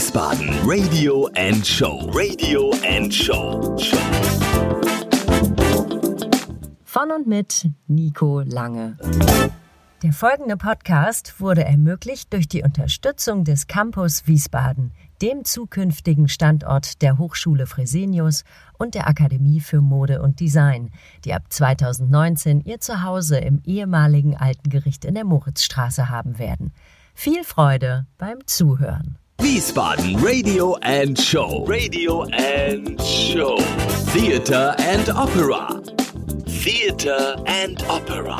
Wiesbaden Radio and Show. Radio and Show. Von und mit Nico Lange. Der folgende Podcast wurde ermöglicht durch die Unterstützung des Campus Wiesbaden, dem zukünftigen Standort der Hochschule Fresenius und der Akademie für Mode und Design, die ab 2019 ihr Zuhause im ehemaligen Alten Gericht in der Moritzstraße haben werden. Viel Freude beim Zuhören. Wiesbaden Radio and Show. Radio and Show. Theater and Opera. Theater and Opera.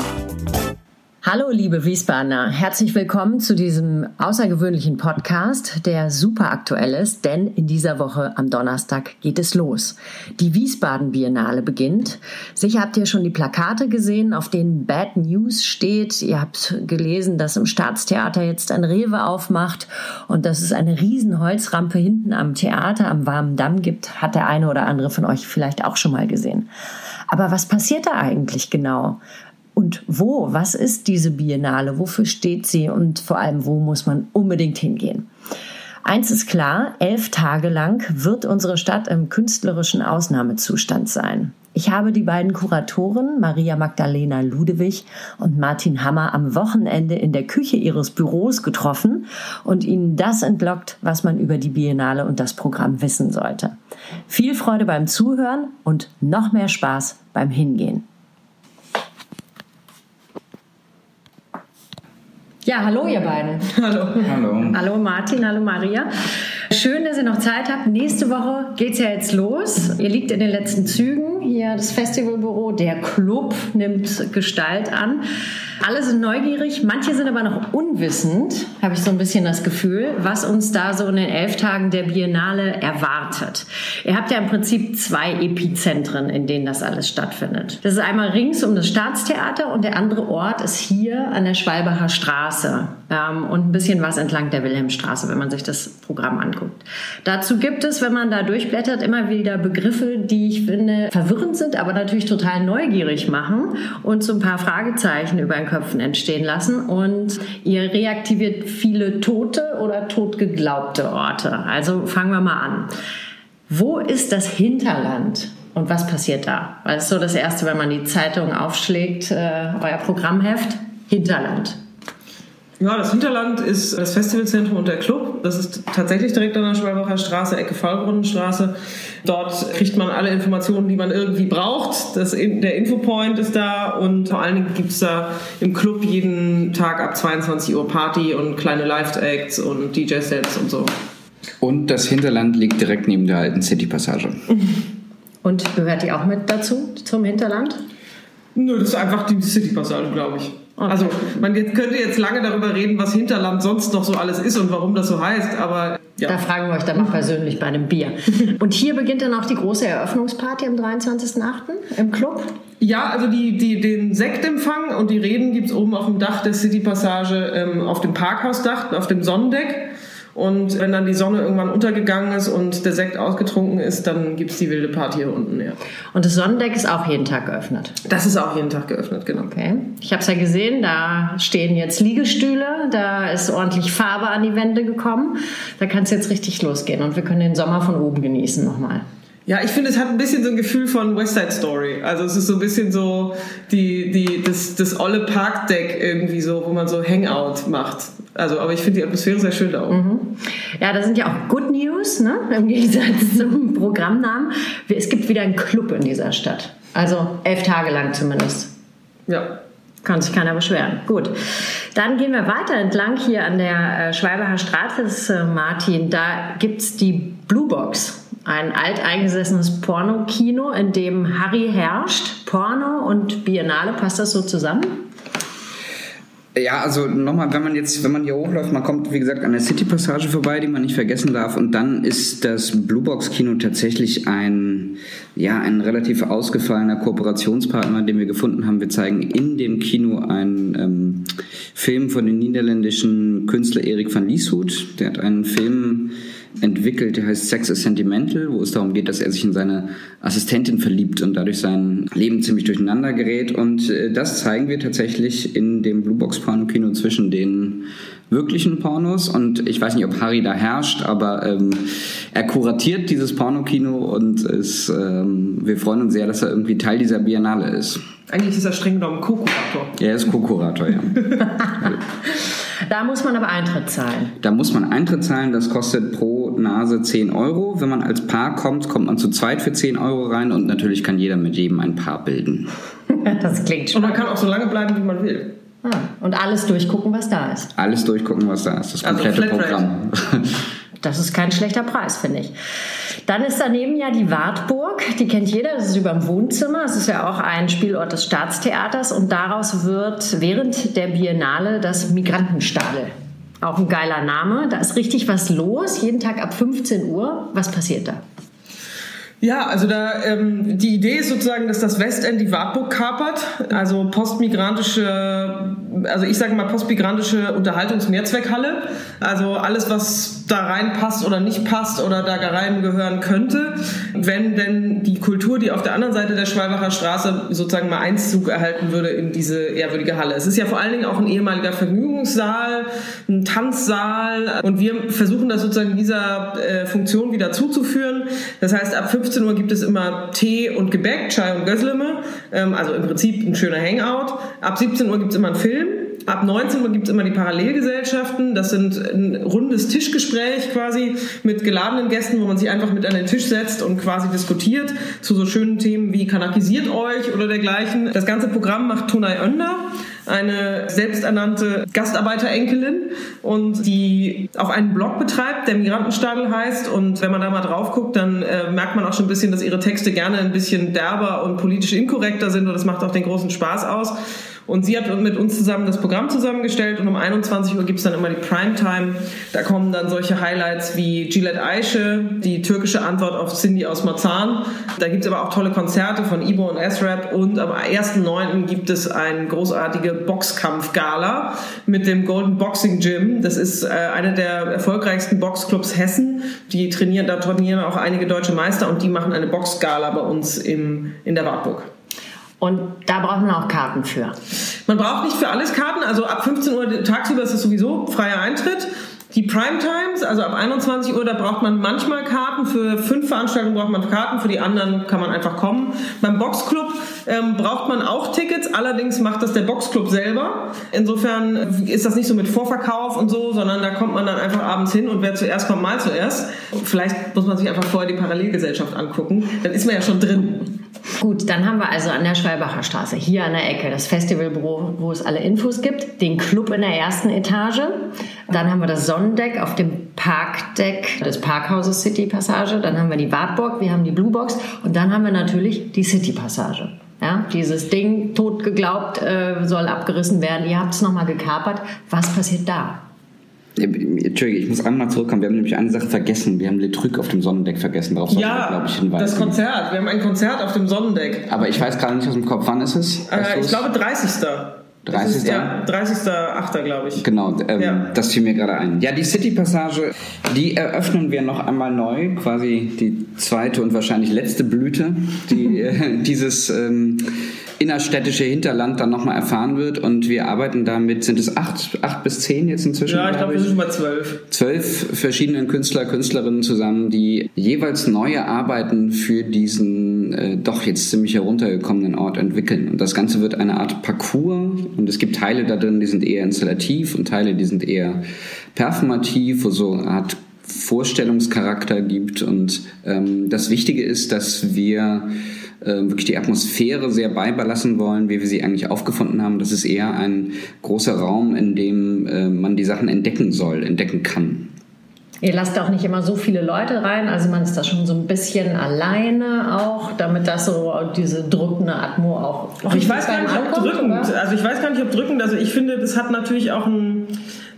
Hallo liebe Wiesbadener, herzlich willkommen zu diesem außergewöhnlichen Podcast, der super aktuell ist, denn in dieser Woche am Donnerstag geht es los. Die Wiesbaden Biennale beginnt. Sicher habt ihr schon die Plakate gesehen, auf denen Bad News steht. Ihr habt gelesen, dass im Staatstheater jetzt ein Rewe aufmacht und dass es eine riesen Holzrampe hinten am Theater am Warmen Damm gibt, hat der eine oder andere von euch vielleicht auch schon mal gesehen. Aber was passiert da eigentlich genau? Und wo? Was ist diese Biennale? Wofür steht sie? Und vor allem, wo muss man unbedingt hingehen? Eins ist klar, elf Tage lang wird unsere Stadt im künstlerischen Ausnahmezustand sein. Ich habe die beiden Kuratoren Maria Magdalena Ludewig und Martin Hammer am Wochenende in der Küche ihres Büros getroffen und ihnen das entlockt, was man über die Biennale und das Programm wissen sollte. Viel Freude beim Zuhören und noch mehr Spaß beim Hingehen. Ja, hallo ihr beiden. Hallo. Hallo. Hallo Martin, hallo Maria. Schön, dass ihr noch Zeit habt. Nächste Woche geht es ja jetzt los. Ihr liegt in den letzten Zügen. Hier das Festivalbüro, der Club nimmt Gestalt an. Alle sind neugierig, manche sind aber noch unwissend, habe ich so ein bisschen das Gefühl, was uns da so in den elf Tagen der Biennale erwartet. Ihr habt ja im Prinzip zwei Epizentren, in denen das alles stattfindet. Das ist einmal rings um das Staatstheater und der andere Ort ist hier an der Schwalbacher Straße ähm, und ein bisschen was entlang der Wilhelmstraße, wenn man sich das Programm anguckt. Dazu gibt es, wenn man da durchblättert, immer wieder Begriffe, die ich finde verwirrend sind, aber natürlich total neugierig machen und so ein paar Fragezeichen über ein Köpfen entstehen lassen und ihr reaktiviert viele tote oder totgeglaubte Orte. Also fangen wir mal an. Wo ist das Hinterland? Und was passiert da? Weil es so das Erste, wenn man die Zeitung aufschlägt, äh, euer Programmheft, Hinterland. Ja, das Hinterland ist das Festivalzentrum und der Club. Das ist tatsächlich direkt an der Schwalbacher Straße, Ecke Fallbrunnenstraße. Dort kriegt man alle Informationen, die man irgendwie braucht. Das, der Infopoint ist da und vor allen Dingen gibt es da im Club jeden Tag ab 22 Uhr Party und kleine Live-Acts und DJ-Sets und so. Und das Hinterland liegt direkt neben der alten City-Passage. Und gehört die auch mit dazu, zum Hinterland? Nö, das ist einfach die City-Passage, glaube ich. Also man könnte jetzt lange darüber reden, was Hinterland sonst noch so alles ist und warum das so heißt, aber ja. Da fragen wir euch dann mal persönlich bei einem Bier. Und hier beginnt dann auch die große Eröffnungsparty am 23.08. im Club? Ja, also die, die, den Sektempfang und die Reden gibt es oben auf dem Dach der City Passage ähm, auf dem Parkhausdach, auf dem Sonnendeck. Und wenn dann die Sonne irgendwann untergegangen ist und der Sekt ausgetrunken ist, dann gibt es die wilde Party hier unten. Ja. Und das Sonnendeck ist auch jeden Tag geöffnet? Das ist auch jeden Tag geöffnet, genau. Okay. Ich habe es ja gesehen, da stehen jetzt Liegestühle, da ist ordentlich Farbe an die Wände gekommen. Da kann es jetzt richtig losgehen und wir können den Sommer von oben genießen nochmal. Ja, ich finde, es hat ein bisschen so ein Gefühl von West Side Story. Also es ist so ein bisschen so die, die, das, das olle Parkdeck irgendwie so, wo man so Hangout macht. Also, aber ich finde die Atmosphäre sehr schön da oben. Mhm. Ja, da sind ja auch Good News, ne? im Gegensatz zum Programmnamen. Es gibt wieder einen Club in dieser Stadt. Also elf Tage lang zumindest. Ja. Kann sich keiner beschweren. Gut. Dann gehen wir weiter entlang hier an der äh, Schwalbacher Straße. Das äh, Martin, da gibt es die Blue Box ein alteingesessenes Pornokino, in dem Harry herrscht. Porno und Biennale, passt das so zusammen? Ja, also nochmal, wenn man jetzt, wenn man hier hochläuft, man kommt, wie gesagt, an der City-Passage vorbei, die man nicht vergessen darf. Und dann ist das Bluebox-Kino tatsächlich ein, ja, ein relativ ausgefallener Kooperationspartner, den wir gefunden haben. Wir zeigen in dem Kino einen ähm, Film von dem niederländischen Künstler Erik van Lieshout. Der hat einen Film entwickelt, der heißt Sex is Sentimental, wo es darum geht, dass er sich in seine Assistentin verliebt und dadurch sein Leben ziemlich durcheinander gerät. Und äh, das zeigen wir tatsächlich in dem Bluebox Porno Kino zwischen den wirklichen Pornos und ich weiß nicht, ob Harry da herrscht, aber ähm, er kuratiert dieses Pornokino und ist, ähm, wir freuen uns sehr, dass er irgendwie Teil dieser Biennale ist. Eigentlich ist er streng genommen Co-Kurator. Er ist Co-Kurator, ja. Da muss man aber Eintritt zahlen. Da muss man Eintritt zahlen, das kostet pro Nase 10 Euro. Wenn man als Paar kommt, kommt man zu zweit für 10 Euro rein und natürlich kann jeder mit jedem ein Paar bilden. Das klingt Und schon. man kann auch so lange bleiben, wie man will. Ah, und alles durchgucken, was da ist. Alles durchgucken, was da ist, das Also komplette Flatrate. Programm. Das ist kein schlechter Preis, finde ich. Dann ist daneben ja die Wartburg. Die kennt jeder. Das ist über dem Wohnzimmer. Es ist ja auch ein Spielort des Staatstheaters. Und daraus wird während der Biennale das Migrantenstadel. Auch ein geiler Name. Da ist richtig was los. Jeden Tag ab 15 Uhr. Was passiert da? Ja, also da ähm, die Idee ist sozusagen, dass das Westend die Wartburg kapert, also postmigrantische, also ich sage mal postmigrantische Unterhaltungsmehrzweckhalle, also alles, was da reinpasst oder nicht passt oder da rein gehören könnte, wenn denn die Kultur, die auf der anderen Seite der Schwalbacher Straße sozusagen mal Einzug erhalten würde in diese ehrwürdige Halle. Es ist ja vor allen Dingen auch ein ehemaliger Vergnügungssaal, ein Tanzsaal und wir versuchen das sozusagen dieser äh, Funktion wieder zuzuführen. Das heißt, ab 15 Uhr gibt es immer Tee und Gebäck, Chai und Gösleme, ähm, also im Prinzip ein schöner Hangout. Ab 17 Uhr gibt es immer einen Film. Ab 19 Uhr gibt es immer die Parallelgesellschaften. Das sind ein rundes Tischgespräch quasi mit geladenen Gästen, wo man sich einfach mit an den Tisch setzt und quasi diskutiert zu so schönen Themen wie kanakisiert euch oder dergleichen. Das ganze Programm macht Tunay Önder, eine selbsternannte Gastarbeiterenkelin und die auch einen Blog betreibt, der Migrantenstadel heißt. Und wenn man da mal drauf guckt, dann äh, merkt man auch schon ein bisschen, dass ihre Texte gerne ein bisschen derber und politisch inkorrekter sind und das macht auch den großen Spaß aus. Und sie hat mit uns zusammen das Programm zusammengestellt und um 21 Uhr gibt's dann immer die Primetime. Da kommen dann solche Highlights wie Gillette Aische, die türkische Antwort auf Cindy aus Marzahn. Da gibt's aber auch tolle Konzerte von Ibo und S-Rap und am 1.9. gibt es eine großartige Boxkampf-Gala mit dem Golden Boxing Gym. Das ist äh, einer der erfolgreichsten Boxclubs Hessen. Die trainieren, da trainieren auch einige deutsche Meister und die machen eine Boxgala bei uns im, in der Wartburg. Und da braucht man auch Karten für. Man braucht nicht für alles Karten, also ab 15 Uhr tagsüber ist es sowieso freier Eintritt. Die Primetimes, also ab 21 Uhr, da braucht man manchmal Karten. Für fünf Veranstaltungen braucht man Karten, für die anderen kann man einfach kommen. Beim Boxclub ähm, braucht man auch Tickets, allerdings macht das der Boxclub selber. Insofern ist das nicht so mit Vorverkauf und so, sondern da kommt man dann einfach abends hin und wer zuerst kommt, mal zuerst. Vielleicht muss man sich einfach vorher die Parallelgesellschaft angucken, dann ist man ja schon drin. Gut, dann haben wir also an der Schwalbacher Straße, hier an der Ecke, das Festivalbüro, wo es alle Infos gibt, den Club in der ersten Etage. Dann haben wir das Sonnendeck auf dem Parkdeck des Parkhauses City Passage. Dann haben wir die Wartburg, wir haben die Blue Box und dann haben wir natürlich die City Passage. Ja, dieses Ding, tot geglaubt, äh, soll abgerissen werden. Ihr habt es nochmal gekapert. Was passiert da? Entschuldige, ich muss einmal zurückkommen. Wir haben nämlich eine Sache vergessen. Wir haben Le Truc auf dem Sonnendeck vergessen. Darauf wir, Ja, glaube ich, hinweisen. das Konzert. Wir haben ein Konzert auf dem Sonnendeck. Aber ich weiß gerade nicht aus dem Kopf, wann ist es? Äh, ich glaube 30. Das 30. Ist, ja, 30.8. glaube ich. Genau, ähm, Ja. das fiel mir gerade ein. Ja, die City-Passage, die eröffnen wir noch einmal neu, quasi die zweite und wahrscheinlich letzte Blüte, die äh, dieses ähm, innerstädtische Hinterland dann nochmal erfahren wird. Und wir arbeiten damit, sind es acht, acht bis zehn jetzt inzwischen? Ja, ich glaube, wir sind schon bei 12. zwölf verschiedenen Künstler, Künstlerinnen zusammen, die jeweils neue Arbeiten für diesen äh, doch jetzt ziemlich heruntergekommenen Ort entwickeln. Und das Ganze wird eine Art Parcours und es gibt Teile da drin, die sind eher installativ und Teile, die sind eher performativ, wo so eine Art Vorstellungscharakter gibt. Und ähm, das Wichtige ist, dass wir äh, wirklich die Atmosphäre sehr beibehalten wollen, wie wir sie eigentlich aufgefunden haben. Das ist eher ein großer Raum, in dem äh, man die Sachen entdecken soll, entdecken kann. Ihr lasst auch nicht immer so viele Leute rein, also man ist da schon so ein bisschen alleine auch, damit das so diese drückende Atmo auch. Ach, ich weiß gar nicht, ob Ankommen, drückend. oder? Also ich weiß gar nicht, ob drückend. Also ich finde, das hat natürlich auch ein,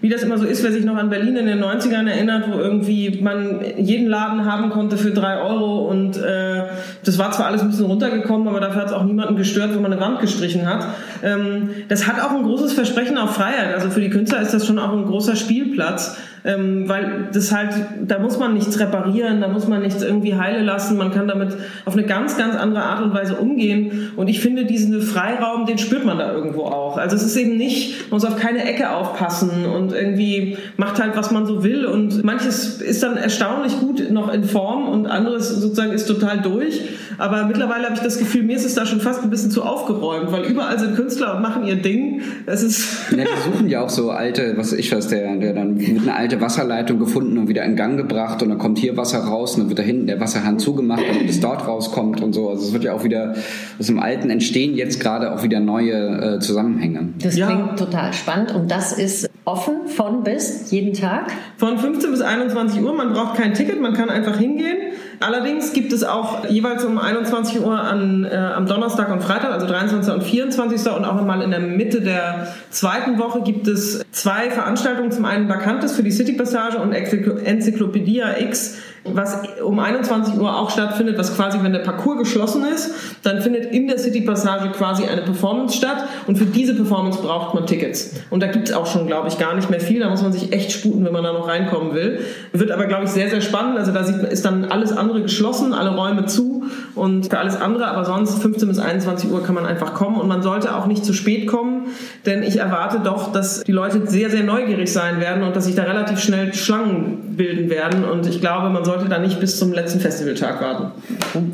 wie das immer so ist, wer sich noch an Berlin in den 90ern erinnert, wo irgendwie man jeden Laden haben konnte für drei Euro und äh, das war zwar alles ein bisschen runtergekommen, aber dafür hat es auch niemanden gestört, wenn man eine Wand gestrichen hat. Ähm, das hat auch ein großes Versprechen auf Freiheit. Also für die Künstler ist das schon auch ein großer Spielplatz. Ähm, weil das halt, da muss man nichts reparieren, da muss man nichts irgendwie heile lassen, man kann damit auf eine ganz, ganz andere Art und Weise umgehen. Und ich finde diesen Freiraum, den spürt man da irgendwo auch. Also es ist eben nicht, man muss auf keine Ecke aufpassen und irgendwie macht halt, was man so will. Und manches ist dann erstaunlich gut noch in Form und anderes sozusagen ist total durch, aber mittlerweile habe ich das Gefühl, mir ist es da schon fast ein bisschen zu aufgeräumt, weil überall sind Künstler und machen ihr Ding. Es ist ja, die suchen ja auch so alte, was ich weiß, der, der dann mit einer alte Wasserleitung gefunden und wieder in Gang gebracht und dann kommt hier Wasser raus und dann wird da hinten der Wasserhahn zugemacht, damit es dort rauskommt und so. Also es wird ja auch wieder aus dem Alten entstehen jetzt gerade auch wieder neue äh, Zusammenhänge. Das Ja. klingt total spannend und das ist offen von bis jeden Tag. Von 15 bis 21 Uhr, man braucht kein Ticket, man kann einfach hingehen. Allerdings gibt es auch jeweils um 21 Uhr an, äh, am Donnerstag und Freitag, also 23. und 24. und auch nochmal in der Mitte der zweiten Woche gibt es zwei Veranstaltungen. Zum einen Vakantes für die City Passage und Enzyklo- Enzyklopädia X, was um 21 Uhr auch stattfindet, was quasi, wenn der Parcours geschlossen ist, dann findet in der City Passage quasi eine Performance statt. Und für diese Performance braucht man Tickets. Und da gibt es auch schon, glaube ich, gar nicht mehr viel, da muss man sich echt sputen, wenn man da noch reinkommen will. Wird aber, glaube ich, sehr, sehr spannend, also da sieht, ist dann alles andere geschlossen, alle Räume zu und für alles andere, aber sonst 15 bis 21 Uhr kann man einfach kommen. Und man sollte auch nicht zu spät kommen, denn ich erwarte doch, dass die Leute sehr, sehr neugierig sein werden und dass sich da relativ schnell Schlangen bilden werden. Und ich glaube, man sollte da nicht bis zum letzten Festivaltag warten.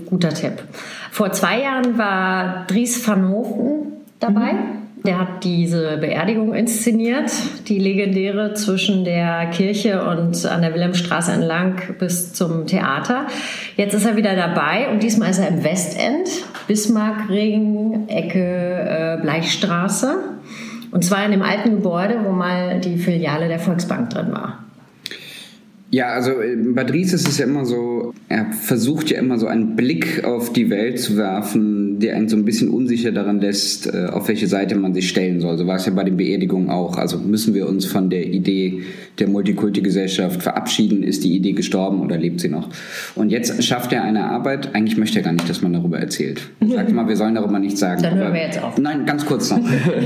Guter Tipp. Vor zwei Jahren war Dries van Hofen dabei. Der hat diese Beerdigung inszeniert, die legendäre zwischen der Kirche und an der Wilhelmstraße entlang bis zum Theater. Jetzt ist er wieder dabei und diesmal ist er im Westend, Bismarckring, Ecke äh, Bleichstraße. Und zwar in dem alten Gebäude, wo mal die Filiale der Volksbank drin war. Ja, also äh, bei Dries ist es ja immer so, er versucht ja immer so einen Blick auf die Welt zu werfen, der einen so ein bisschen unsicher daran lässt, äh, auf welche Seite man sich stellen soll. So war es ja bei den Beerdigungen auch. Also müssen wir uns von der Idee der Multikulti-Gesellschaft verabschieden? Ist die Idee gestorben oder lebt sie noch? Und jetzt schafft er eine Arbeit, eigentlich möchte er gar nicht, dass man darüber erzählt. Sagt immer, wir sollen darüber nichts sagen. Dann hören wir jetzt auf. Nein, ganz kurz noch.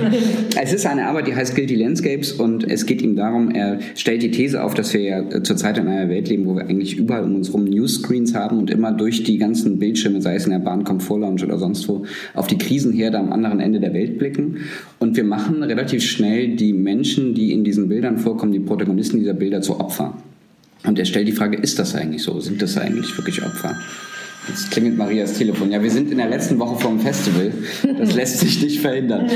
es ist eine Arbeit, die heißt Guilty Landscapes und es geht ihm darum, er stellt die These auf, dass wir ja äh, zurzeit in einer Welt leben, wo wir eigentlich überall um uns rum Newscreens haben und immer durch die ganzen Bildschirme, sei es in der Bahnkomfort-Lounge oder sonst wo, auf die Krisenherde am anderen Ende der Welt blicken. Und wir machen relativ schnell die Menschen, die in diesen Bildern vorkommen, die Protagonisten dieser Bilder zu Opfern. Und er stellt die Frage, ist das eigentlich so? Sind das eigentlich wirklich Opfer? Jetzt klingelt Marias Telefon. Ja, wir sind in der letzten Woche vom Festival. Das lässt sich nicht verhindern.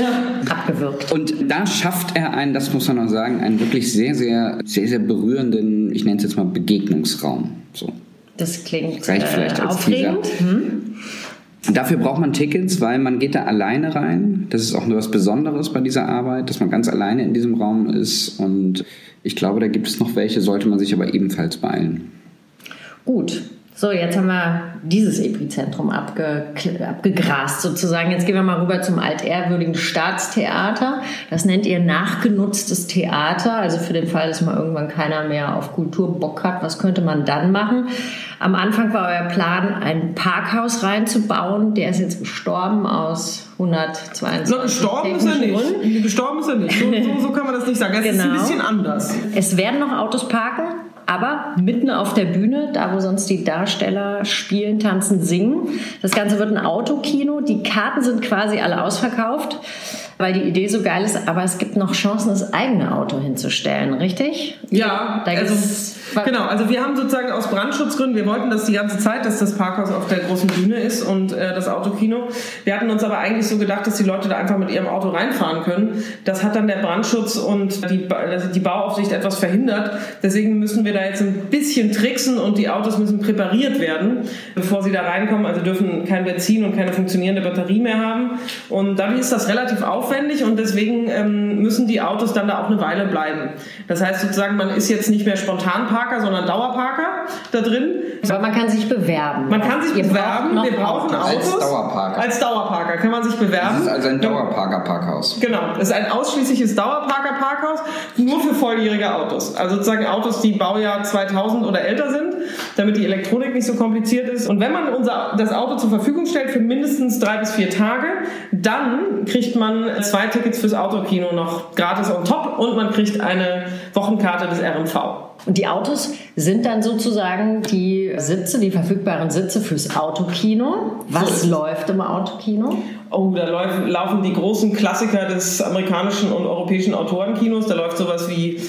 Abgewürgt. Und da schafft er einen, das muss man noch sagen, einen wirklich sehr, sehr, sehr, sehr berührenden, ich nenne es jetzt mal Begegnungsraum. So. Das klingt Reicht vielleicht äh, als aufregend. Dafür braucht man Tickets, weil man geht da alleine rein. Das ist auch nur was Besonderes bei dieser Arbeit, dass man ganz alleine in diesem Raum ist. Und ich glaube, da gibt es noch welche, sollte man sich aber ebenfalls beeilen. Gut. So, jetzt haben wir dieses Epizentrum abge abgegrast sozusagen. Jetzt gehen wir mal rüber zum altehrwürdigen Staatstheater. Das nennt ihr nachgenutztes Theater. Also für den Fall, dass mal irgendwann keiner mehr auf Kultur Bock hat, was könnte man dann machen? Am Anfang war euer Plan, ein Parkhaus reinzubauen. Der ist jetzt gestorben aus 122 So, gestorben ist er nicht. Gestorben ist er nicht. So, so, so kann man das nicht sagen. Es ist ein Genau. bisschen anders. Es werden noch Autos parken, aber mitten auf der Bühne, da wo sonst die Darsteller spielen, tanzen, singen. Das Ganze wird ein Autokino. Die Karten sind quasi alle ausverkauft, weil die Idee so geil ist. Aber es gibt noch Chancen, das eigene Auto hinzustellen, richtig? Ja, Da also, genau. Also wir haben sozusagen aus Brandschutzgründen, wir wollten das die ganze Zeit, dass das Parkhaus auf der großen Bühne ist und äh, das Autokino. Wir hatten uns aber eigentlich so gedacht, dass die Leute da einfach mit ihrem Auto reinfahren können. Das hat dann der Brandschutz und die, die Bauaufsicht etwas verhindert. Deswegen müssen wir da jetzt ein bisschen tricksen und die Autos müssen präpariert werden, bevor sie da reinkommen. Also dürfen kein Benzin und keine funktionierende Batterie mehr haben. Und dadurch ist das relativ aufwendig und deswegen ähm, müssen die Autos dann da auch eine Weile bleiben. Das heißt sozusagen, man ist jetzt nicht mehr Spontanparker, sondern Dauerparker da drin. Aber man kann sich bewerben. Man kann sich Ihr bewerben, wir brauchen Autos. Als Dauerparker. Als Dauerparker kann man sich bewerben. Das ist also ein Dauerparker-Parkhaus. Genau, das ist ein ausschließliches Dauerparker-Parkhaus, nur für volljährige Autos. Also sozusagen Autos, die Baujahr 2000 oder älter sind, damit die Elektronik nicht so kompliziert ist. Und wenn man unser, das Auto zur Verfügung stellt für mindestens drei bis vier Tage, dann kriegt man zwei Tickets fürs Autokino noch gratis on top und man kriegt eine Wochenkarte des RMV. Und die Autos sind dann sozusagen die Sitze, die verfügbaren Sitze fürs Autokino. Was So. läuft im Autokino? Oh, da läuft, laufen die großen Klassiker des amerikanischen und europäischen Autorenkinos. Da läuft sowas wie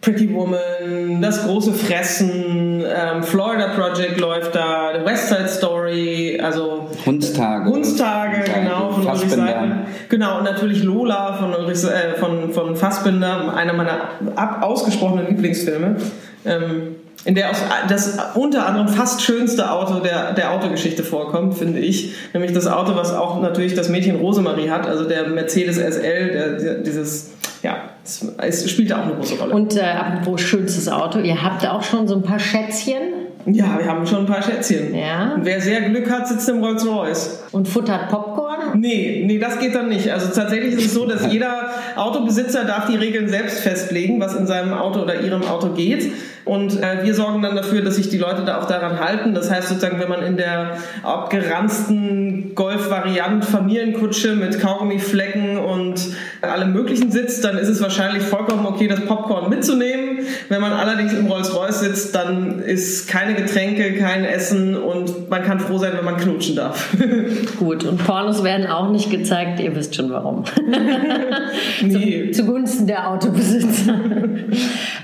Pretty Woman, Das große Fressen, ähm, Florida Project läuft da, The West Side Story, also Hundstage. Hundstage, genau, Ulrich Fassbinder. Seidel. Genau, und natürlich Lola von, Ulrich, äh, von, von Fassbinder, einer meiner ab, ausgesprochenen Lieblingsfilme. Ähm, in der auch das unter anderem fast schönste Auto der, der Autogeschichte vorkommt, finde ich. Nämlich das Auto, was auch natürlich das Mädchen Rosemarie hat, also der Mercedes SL, der, der, dieses, ja, es, es spielt da auch eine große Rolle. Und äh, apropos schönstes Auto, ihr habt auch schon so ein paar Schätzchen ja, wir haben schon ein paar Schätzchen. Ja. Und wer sehr Glück hat, sitzt im Rolls Royce. und futtert Popcorn. Nee, nee, das geht dann nicht. Also tatsächlich ist es so, dass jeder Autobesitzer darf die Regeln selbst festlegen, was in seinem Auto oder ihrem Auto geht. Und äh, wir sorgen dann dafür, dass sich die Leute da auch daran halten. Das heißt sozusagen, wenn man in der abgeranzten Golf-Variant Familienkutsche mit Kaugummiflecken und allem möglichen sitzt, dann ist es wahrscheinlich vollkommen okay, das Popcorn mitzunehmen. Wenn man allerdings im Rolls-Royce sitzt, dann ist keine Getränke, kein Essen und man kann froh sein, wenn man knutschen darf. Gut, und Pornos werden auch nicht gezeigt, ihr wisst schon warum. nee. Zugunsten der Autobesitzer.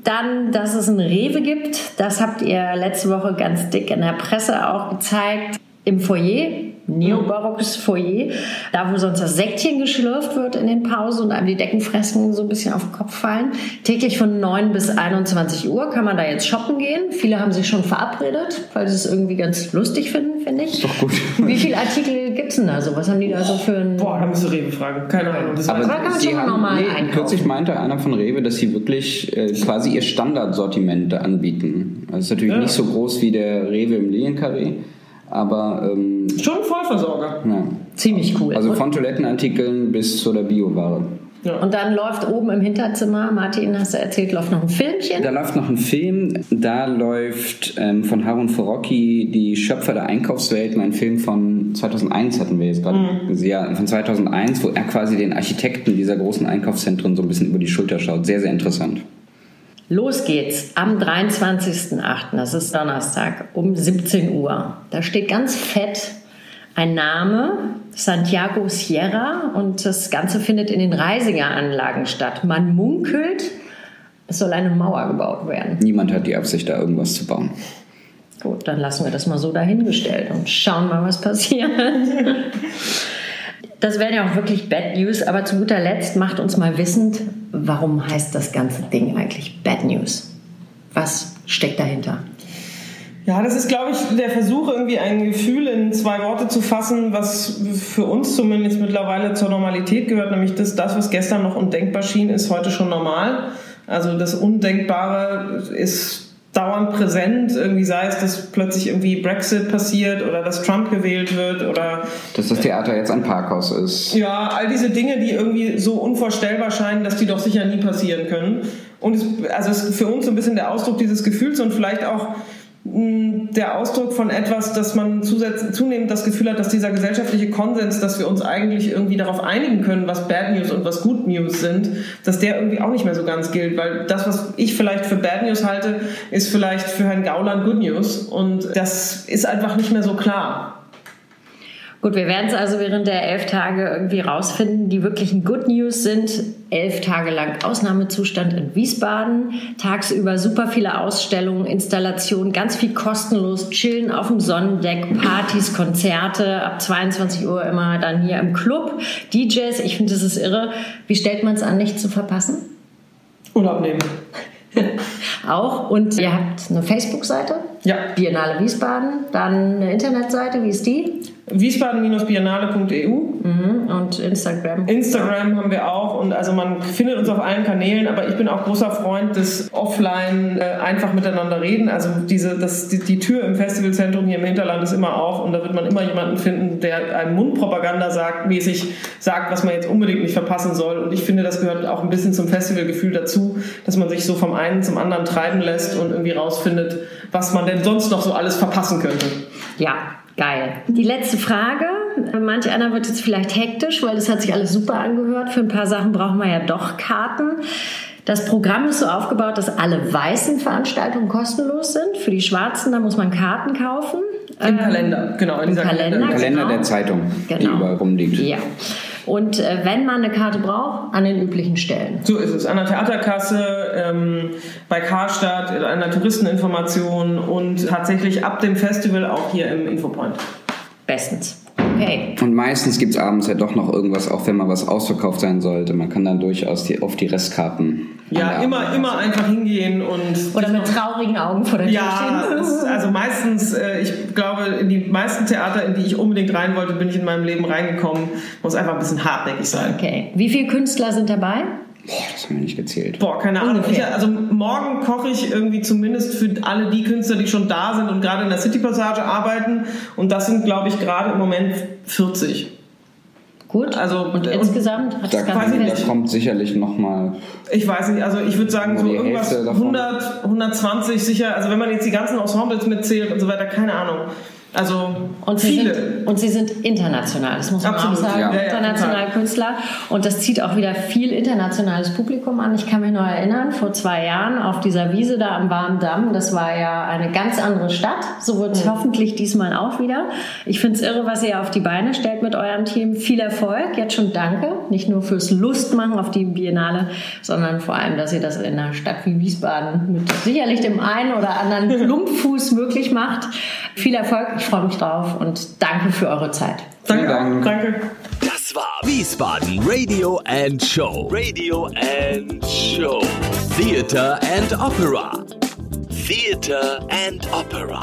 Dann, dass es ein Rewe gibt, das habt ihr letzte Woche ganz dick in der Presse auch gezeigt. Im Foyer, neobarockes Foyer, da wo sonst das Säckchen geschlürft wird in den Pausen und einem die Deckenfresken so ein bisschen auf den Kopf fallen. Täglich von 9 bis 21 Uhr kann man da jetzt shoppen gehen. Viele haben sich schon verabredet, weil sie es irgendwie ganz lustig finden, finde ich. Doch gut. Wie viele Artikel gibt es denn da so? Was haben die da so für ein... Boah, da du Rewe fragen. Keine Ahnung. Das Aber kann man schon haben, normal nee, einkaufen. kürzlich meinte einer von Rewe, dass sie wirklich äh, quasi ihr Standardsortiment anbieten. Es ist natürlich Ja. nicht so groß wie der Rewe im Liliencarré, aber ähm. Schon ein Vollversorger. ja. Ziemlich cool. also von Toilettenartikeln bis zu der Bioware. Und dann läuft oben im Hinterzimmer, Martin, hast du erzählt, läuft noch ein Filmchen. Da läuft noch ein Film, da läuft ähm, von Harun Forocki die Schöpfer der Einkaufswelt, ein Film von 2001 hatten wir jetzt gerade, ja, von 2001, wo er quasi den Architekten dieser großen Einkaufszentren so ein bisschen über die Schulter schaut. Sehr, sehr interessant. Los geht's am 23.08., das ist Donnerstag, um 17 Uhr. Da steht ganz fett ein Name, Santiago Sierra, und das Ganze findet in den Reisiger Anlagen statt. Man munkelt, es soll eine Mauer gebaut werden. Niemand hat die Absicht, da irgendwas zu bauen. Gut, dann lassen wir das mal so dahingestellt und schauen mal, was passiert. Das wären ja auch wirklich Bad News, aber zu guter Letzt macht uns mal wissend, warum heißt das ganze Ding eigentlich Bad News? Was steckt dahinter? Ja, das ist, glaube ich, der Versuch, irgendwie ein Gefühl in zwei Worte zu fassen, was für uns zumindest mittlerweile zur Normalität gehört, nämlich das, das was gestern noch undenkbar schien, ist heute schon normal. Also das Undenkbare ist dauernd präsent, irgendwie sei es, dass plötzlich irgendwie Brexit passiert oder dass Trump gewählt wird oder Dass das Theater jetzt ein Parkhaus ist. ja, all diese Dinge, die irgendwie so unvorstellbar scheinen, dass die doch sicher nie passieren können. Und es, also es ist für uns so ein bisschen der Ausdruck dieses Gefühls und vielleicht auch der Ausdruck von etwas, dass man zunehmend das Gefühl hat, dass dieser gesellschaftliche Konsens, dass wir uns eigentlich irgendwie darauf einigen können, was Bad News und was Good News sind, dass der irgendwie auch nicht mehr so ganz gilt, weil das, was ich vielleicht für Bad News halte, ist vielleicht für Herrn Gauland Good News und das ist einfach nicht mehr so klar. Gut, wir werden es also während der elf Tage irgendwie rausfinden. Die wirklichen Good News sind elf Tage lang Ausnahmezustand in Wiesbaden, tagsüber super viele Ausstellungen, Installationen, ganz viel kostenlos, chillen auf dem Sonnendeck, Partys, Konzerte, ab 22 Uhr immer dann hier im Club, DJs, ich finde, das ist irre. Wie stellt man es an, nicht zu verpassen? Urlaub nehmen. Auch. Und ihr habt eine Facebook-Seite, Ja. Biennale Wiesbaden, dann eine Internetseite, wie ist die? Wiesbaden-biennale.eu Mhm. Und Instagram. Instagram haben wir auch und also man findet uns auf allen Kanälen, aber ich bin auch großer Freund des Offline äh, einfach miteinander reden. Also diese, das, die, die Tür im Festivalzentrum hier im Hinterland ist immer auf und da wird man immer jemanden finden, der einem Mundpropaganda sagt, mäßig sagt, was man jetzt unbedingt nicht verpassen soll. Und ich finde, das gehört auch ein bisschen zum Festivalgefühl dazu, dass man sich so vom einen zum anderen treiben lässt und irgendwie rausfindet, was man denn sonst noch so alles verpassen könnte. Ja, geil. Die letzte Frage. Manch einer wird jetzt vielleicht hektisch, weil das hat sich alles super angehört. Für ein paar Sachen brauchen wir ja doch Karten. Das Programm ist so aufgebaut, dass alle weißen Veranstaltungen kostenlos sind. Für die schwarzen, da muss man Karten kaufen. Im ähm, Kalender, genau. In Im Kalender, Kalender, Kalender genau. der Zeitung, genau. die überall rumliegt. Ja. Und äh, wenn man eine Karte braucht, an den üblichen Stellen. So ist es. An der Theaterkasse, ähm, bei Karstadt, an der Touristeninformation und tatsächlich ab dem Festival auch hier im Infopoint. Bestens. Okay. Und meistens gibt es abends ja doch noch irgendwas, auch wenn mal was ausverkauft sein sollte. Man kann dann durchaus die, auf die Restkarten. Ja, immer, immer einfach hingehen und. Oder mit traurigen Augen vor der Tür ja, stehen. Ja, also meistens, äh, ich glaube, in die meisten Theater, in die ich unbedingt rein wollte, bin ich in meinem Leben reingekommen. Muss einfach ein bisschen hartnäckig sein. Okay. Wie viele Künstler sind dabei? Boah, das haben wir nicht gezählt. Boah, keine Ahnung. Ich, also morgen koche ich irgendwie zumindest für alle die Künstler, die schon da sind und gerade in der City Passage arbeiten. Und das sind, glaube ich, gerade im Moment 40. Gut. Also und, und insgesamt hat da, das nicht, da kommt sicherlich noch mal. Ich weiß nicht. Also ich würde sagen so irgendwas 100, 120 sicher. Also wenn man jetzt die ganzen Ensembles mitzählt und so weiter, keine Ahnung. Also und viele. Sind, und sie sind international, das muss man Absolut, auch sagen. Ja. Internationale ja, Künstler. Und das zieht auch wieder viel internationales Publikum an. Ich kann mich noch erinnern, vor zwei Jahren auf dieser Wiese da am Warmen Damm, das war ja eine ganz andere Stadt. So wird es mhm. hoffentlich diesmal auch wieder. Ich finde es irre, was ihr auf die Beine stellt mit eurem Team. Viel Erfolg, jetzt schon danke. Nicht nur fürs Lustmachen auf die Biennale, sondern vor allem, dass ihr das in einer Stadt wie Wiesbaden mit sicherlich dem einen oder anderen Klumpfuß möglich macht. Viel Erfolg. Ich freue mich drauf und danke für eure Zeit. Danke. Dank. Danke. Das war Wiesbaden Radio and Show. Radio and Show. Theater and Opera. Theater and Opera.